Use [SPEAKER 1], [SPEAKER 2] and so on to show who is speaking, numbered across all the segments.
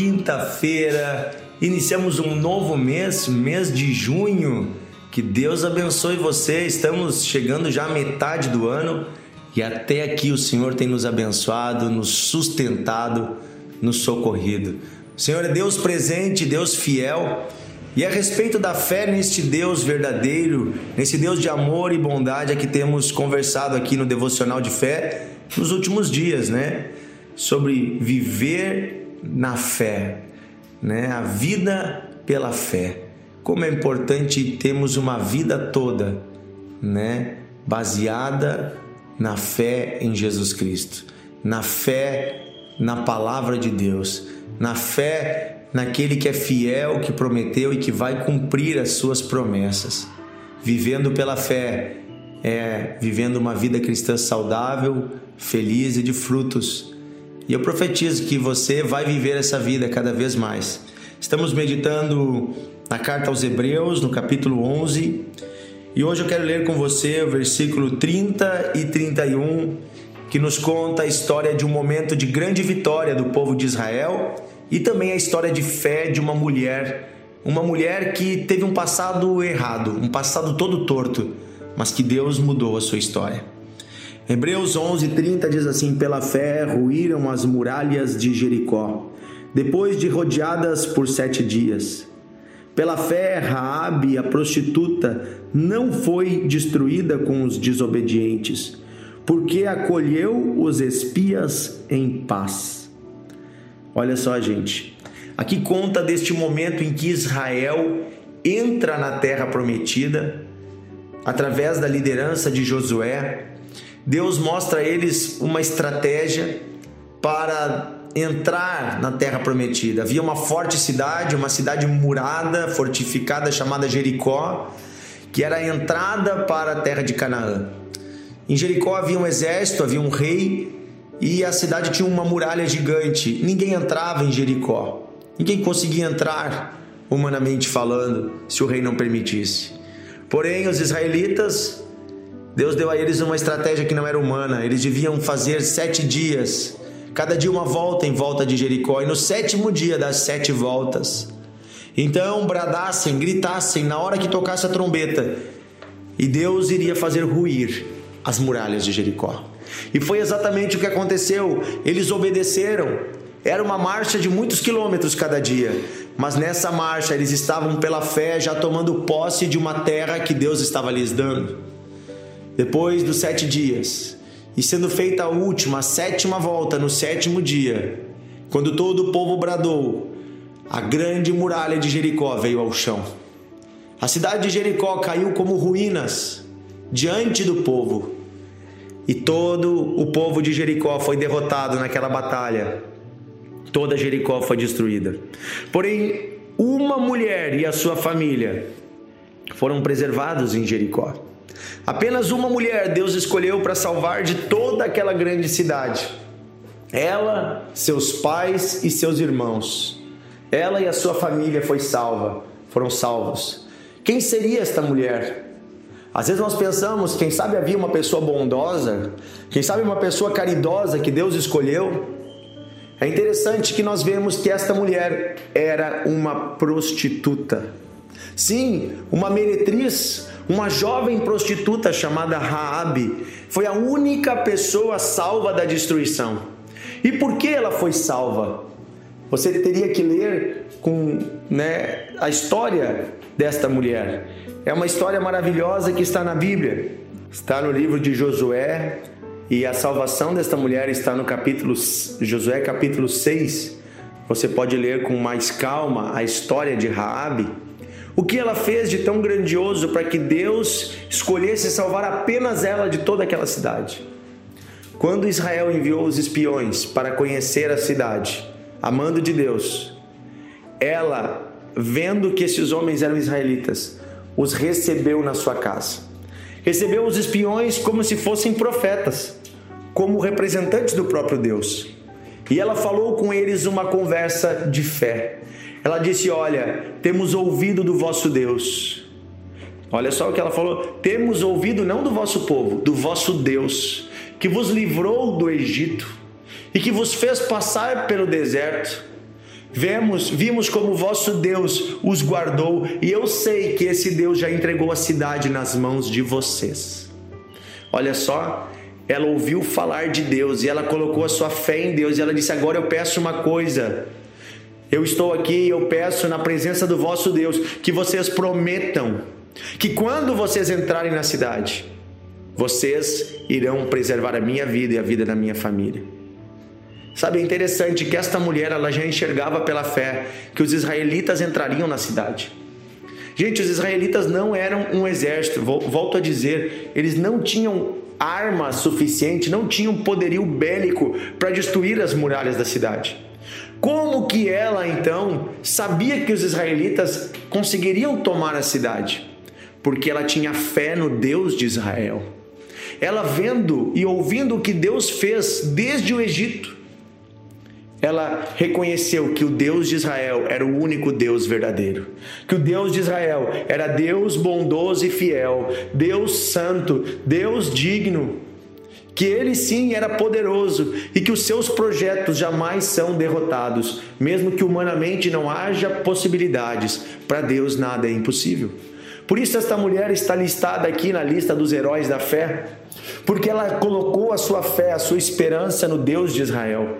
[SPEAKER 1] quinta-feira, iniciamos um novo mês, mês de junho. Que Deus abençoe você. Estamos chegando já à metade do ano e até aqui o Senhor tem nos abençoado, nos sustentado, nos socorrido. O Senhor é Deus presente, Deus fiel. E a respeito da fé neste Deus verdadeiro, nesse Deus de amor e bondade, é que temos conversado aqui no devocional de fé nos últimos dias, né? Sobre viver na fé, né? A vida pela fé. Como é importante termos uma vida toda, né? Baseada na fé em Jesus Cristo, na fé na palavra de Deus, na fé naquele que é fiel, que prometeu e que vai cumprir as suas promessas. Vivendo pela fé, é vivendo uma vida cristã saudável, feliz e de frutos. E eu profetizo que você vai viver essa vida cada vez mais. Estamos meditando na carta aos Hebreus, no capítulo 11, e hoje eu quero ler com você o versículo 30 e 31, que nos conta a história de um momento de grande vitória do povo de Israel e também a história de fé de uma mulher, uma mulher que teve um passado errado, um passado todo torto, mas que Deus mudou a sua história. Hebreus 11:30 diz assim: "Pela fé ruíram as muralhas de Jericó, depois de rodeadas por sete dias." Pela fé, Raabe, a prostituta, não foi destruída com os desobedientes, porque acolheu os espias em paz. Olha só, gente. Aqui conta deste momento em que Israel entra na terra prometida através da liderança de Josué. Deus mostra a eles uma estratégia para entrar na terra prometida. Havia uma forte cidade, uma cidade murada, fortificada chamada Jericó, que era a entrada para a terra de Canaã. Em Jericó havia um exército, havia um rei e a cidade tinha uma muralha gigante. Ninguém entrava em Jericó. Ninguém conseguia entrar, humanamente falando, se o rei não permitisse. Porém, os israelitas, Deus deu a eles uma estratégia que não era humana. Eles deviam fazer sete dias, cada dia uma volta em volta de Jericó, e no sétimo dia das sete voltas. Então bradassem, gritassem na hora que tocasse a trombeta, e Deus iria fazer ruir as muralhas de Jericó. E foi exatamente o que aconteceu. Eles obedeceram. Era uma marcha de muitos quilômetros cada dia, mas nessa marcha eles estavam pela fé já tomando posse de uma terra que Deus estava lhes dando. Depois dos sete dias, e sendo feita a última, a sétima volta no sétimo dia, quando todo o povo bradou, a grande muralha de Jericó veio ao chão. A cidade de Jericó caiu como ruínas diante do povo e todo o povo de Jericó foi derrotado naquela batalha. Toda Jericó foi destruída. Porém, uma mulher e a sua família foram preservados em Jericó. Apenas uma mulher Deus escolheu para salvar de toda aquela grande cidade. Ela, seus pais e seus irmãos. Ela e a sua família foi salva, foram salvos. Quem seria esta mulher? Às vezes nós pensamos, quem sabe havia uma pessoa bondosa, quem sabe uma pessoa caridosa que Deus escolheu. É interessante que nós vemos que esta mulher era uma prostituta. Sim, uma meretriz, uma jovem prostituta chamada Raabe, foi a única pessoa salva da destruição. E por que ela foi salva? Você teria que ler com né, a história desta mulher. É uma história maravilhosa que está na Bíblia. Está no livro de Josué e a salvação desta mulher está no capítulo Josué capítulo 6. Você pode ler com mais calma a história de Raabe. O que ela fez de tão grandioso para que Deus escolhesse salvar apenas ela de toda aquela cidade? Quando Israel enviou os espiões para conhecer a cidade, amando de Deus, ela, vendo que esses homens eram israelitas, os recebeu na sua casa. Recebeu os espiões como se fossem profetas, como representantes do próprio Deus. E ela falou com eles uma conversa de fé. Ela disse: Olha, temos ouvido do vosso Deus. Olha só o que ela falou: temos ouvido não do vosso povo, do vosso Deus, que vos livrou do Egito e que vos fez passar pelo deserto. Vemos, vimos como vosso Deus os guardou, e eu sei que esse Deus já entregou a cidade nas mãos de vocês. Olha só, ela ouviu falar de Deus e ela colocou a sua fé em Deus e ela disse: Agora eu peço uma coisa. Eu estou aqui e eu peço na presença do vosso Deus que vocês prometam que quando vocês entrarem na cidade, vocês irão preservar a minha vida e a vida da minha família. Sabe, é interessante que esta mulher ela já enxergava pela fé que os israelitas entrariam na cidade. Gente, os israelitas não eram um exército, volto a dizer, eles não tinham arma suficiente, não tinham poderio bélico para destruir as muralhas da cidade. Como que ela então sabia que os israelitas conseguiriam tomar a cidade? Porque ela tinha fé no Deus de Israel. Ela vendo e ouvindo o que Deus fez desde o Egito, ela reconheceu que o Deus de Israel era o único Deus verdadeiro, que o Deus de Israel era Deus bondoso e fiel, Deus santo, Deus digno, que ele sim era poderoso e que os seus projetos jamais são derrotados, mesmo que humanamente não haja possibilidades, para Deus nada é impossível. Por isso, esta mulher está listada aqui na lista dos heróis da fé, porque ela colocou a sua fé, a sua esperança no Deus de Israel.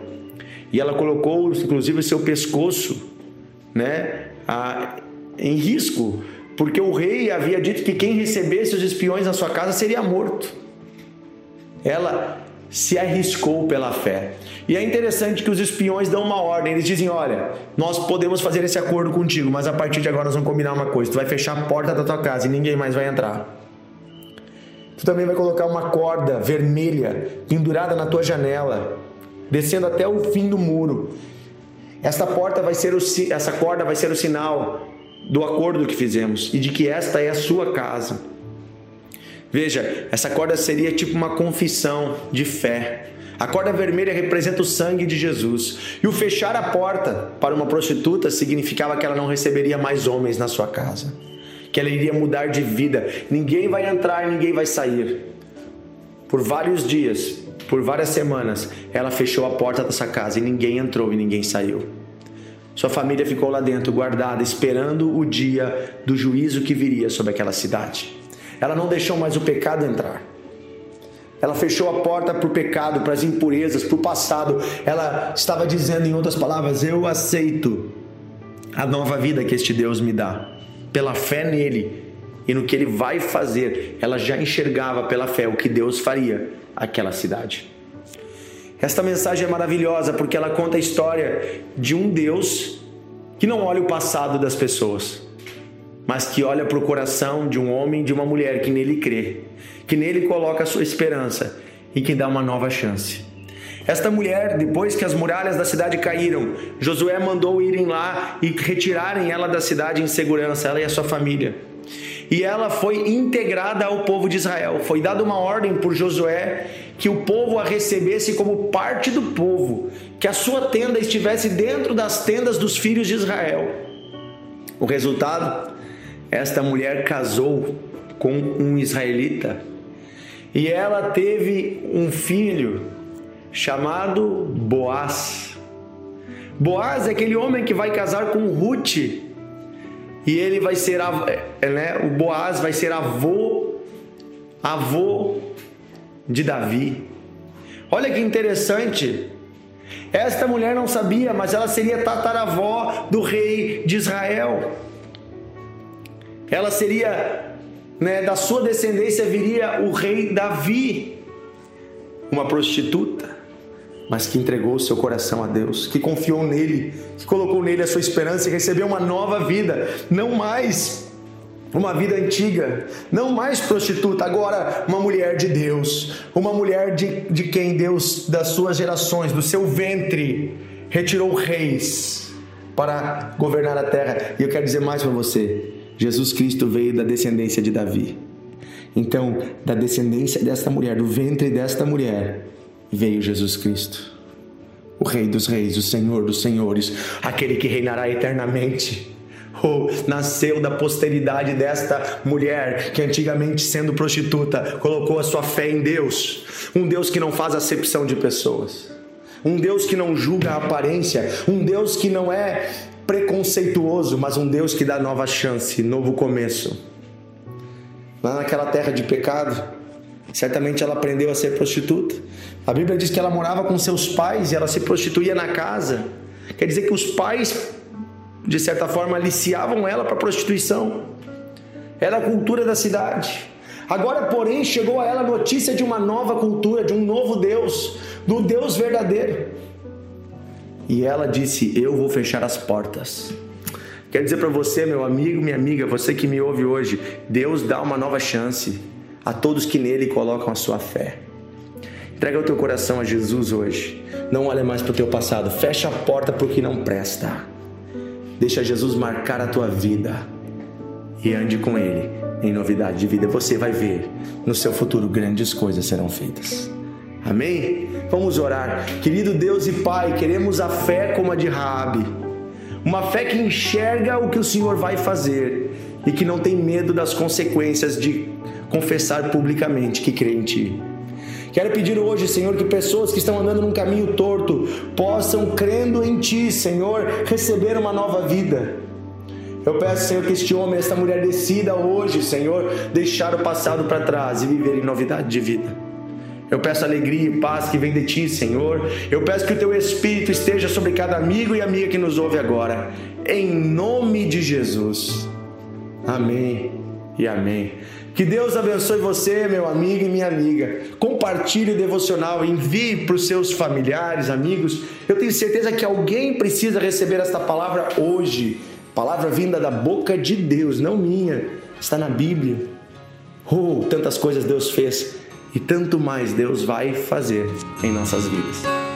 [SPEAKER 1] E ela colocou, inclusive, o seu pescoço né, a, em risco, porque o rei havia dito que quem recebesse os espiões na sua casa seria morto. Ela se arriscou pela fé. E é interessante que os espiões dão uma ordem, eles dizem: Olha, nós podemos fazer esse acordo contigo, mas a partir de agora nós vamos combinar uma coisa: tu vai fechar a porta da tua casa e ninguém mais vai entrar. Tu também vai colocar uma corda vermelha pendurada na tua janela descendo até o fim do muro. Esta porta vai ser o, essa corda vai ser o sinal do acordo que fizemos e de que esta é a sua casa. Veja, essa corda seria tipo uma confissão de fé. A corda vermelha representa o sangue de Jesus. E o fechar a porta para uma prostituta significava que ela não receberia mais homens na sua casa. Que ela iria mudar de vida. Ninguém vai entrar, ninguém vai sair. Por vários dias, por várias semanas, ela fechou a porta dessa casa e ninguém entrou e ninguém saiu. Sua família ficou lá dentro, guardada, esperando o dia do juízo que viria sobre aquela cidade. Ela não deixou mais o pecado entrar. Ela fechou a porta para o pecado, para as impurezas, para o passado. Ela estava dizendo, em outras palavras, eu aceito a nova vida que este Deus me dá, pela fé nele e no que ele vai fazer. Ela já enxergava pela fé o que Deus faria aquela cidade. Esta mensagem é maravilhosa porque ela conta a história de um Deus que não olha o passado das pessoas, mas que olha para o coração de um homem e de uma mulher que nele crê, que nele coloca a sua esperança e que dá uma nova chance. Esta mulher, depois que as muralhas da cidade caíram, Josué mandou irem lá e retirarem ela da cidade em segurança, ela e a sua família e ela foi integrada ao povo de Israel. Foi dada uma ordem por Josué que o povo a recebesse como parte do povo, que a sua tenda estivesse dentro das tendas dos filhos de Israel. O resultado? Esta mulher casou com um israelita e ela teve um filho chamado Boaz. Boaz é aquele homem que vai casar com Ruth, e ele vai ser, é, né, o Boaz vai ser avô, avô de Davi. Olha que interessante. Esta mulher não sabia, mas ela seria tataravó do rei de Israel. Ela seria, né, da sua descendência viria o rei Davi, uma prostituta mas que entregou seu coração a Deus, que confiou nele, que colocou nele a sua esperança e recebeu uma nova vida, não mais uma vida antiga, não mais prostituta, agora uma mulher de Deus, uma mulher de, de quem Deus, das suas gerações, do seu ventre, retirou reis para governar a terra. E eu quero dizer mais para você: Jesus Cristo veio da descendência de Davi. Então, da descendência desta mulher, do ventre desta mulher, veio Jesus Cristo, o Rei dos Reis, o Senhor dos Senhores, aquele que reinará eternamente. Ou nasceu da posteridade desta mulher que antigamente sendo prostituta colocou a sua fé em Deus, um Deus que não faz acepção de pessoas. um Deus que não julga a aparência, um Deus que não é preconceituoso, mas um Deus que dá nova chance, novo começo. Lá naquela terra de pecado, certamente ela aprendeu a ser prostituta. A Bíblia diz que ela morava com seus pais e ela se prostituía na casa. Quer dizer que os pais, de certa forma, aliciavam ela para prostituição. Era a cultura da cidade. Agora, porém, chegou a ela a notícia de uma nova cultura, de um novo Deus, do Deus verdadeiro. E ela disse: Eu vou fechar as portas. Quero dizer para você, meu amigo, minha amiga, você que me ouve hoje, Deus dá uma nova chance a todos que nele colocam a sua fé. Entrega o teu coração a Jesus hoje. Não olha mais para o teu passado. Fecha a porta porque não presta. Deixa Jesus marcar a tua vida e ande com Ele em novidade de vida. Você vai ver no seu futuro grandes coisas serão feitas. Amém? Vamos orar. Querido Deus e Pai, queremos a fé como a de Raabe. Uma fé que enxerga o que o Senhor vai fazer e que não tem medo das consequências de confessar publicamente que crê em Ti. Quero pedir hoje, Senhor, que pessoas que estão andando num caminho torto possam, crendo em Ti, Senhor, receber uma nova vida. Eu peço, Senhor, que este homem, esta mulher decida hoje, Senhor, deixar o passado para trás e viver em novidade de vida. Eu peço alegria e paz que vem de Ti, Senhor. Eu peço que o Teu Espírito esteja sobre cada amigo e amiga que nos ouve agora. Em nome de Jesus. Amém e amém. Que Deus abençoe você, meu amigo e minha amiga. Compartilhe o devocional, envie para os seus familiares, amigos. Eu tenho certeza que alguém precisa receber esta palavra hoje. Palavra vinda da boca de Deus, não minha. Está na Bíblia. Oh, tantas coisas Deus fez e tanto mais Deus vai fazer em nossas vidas.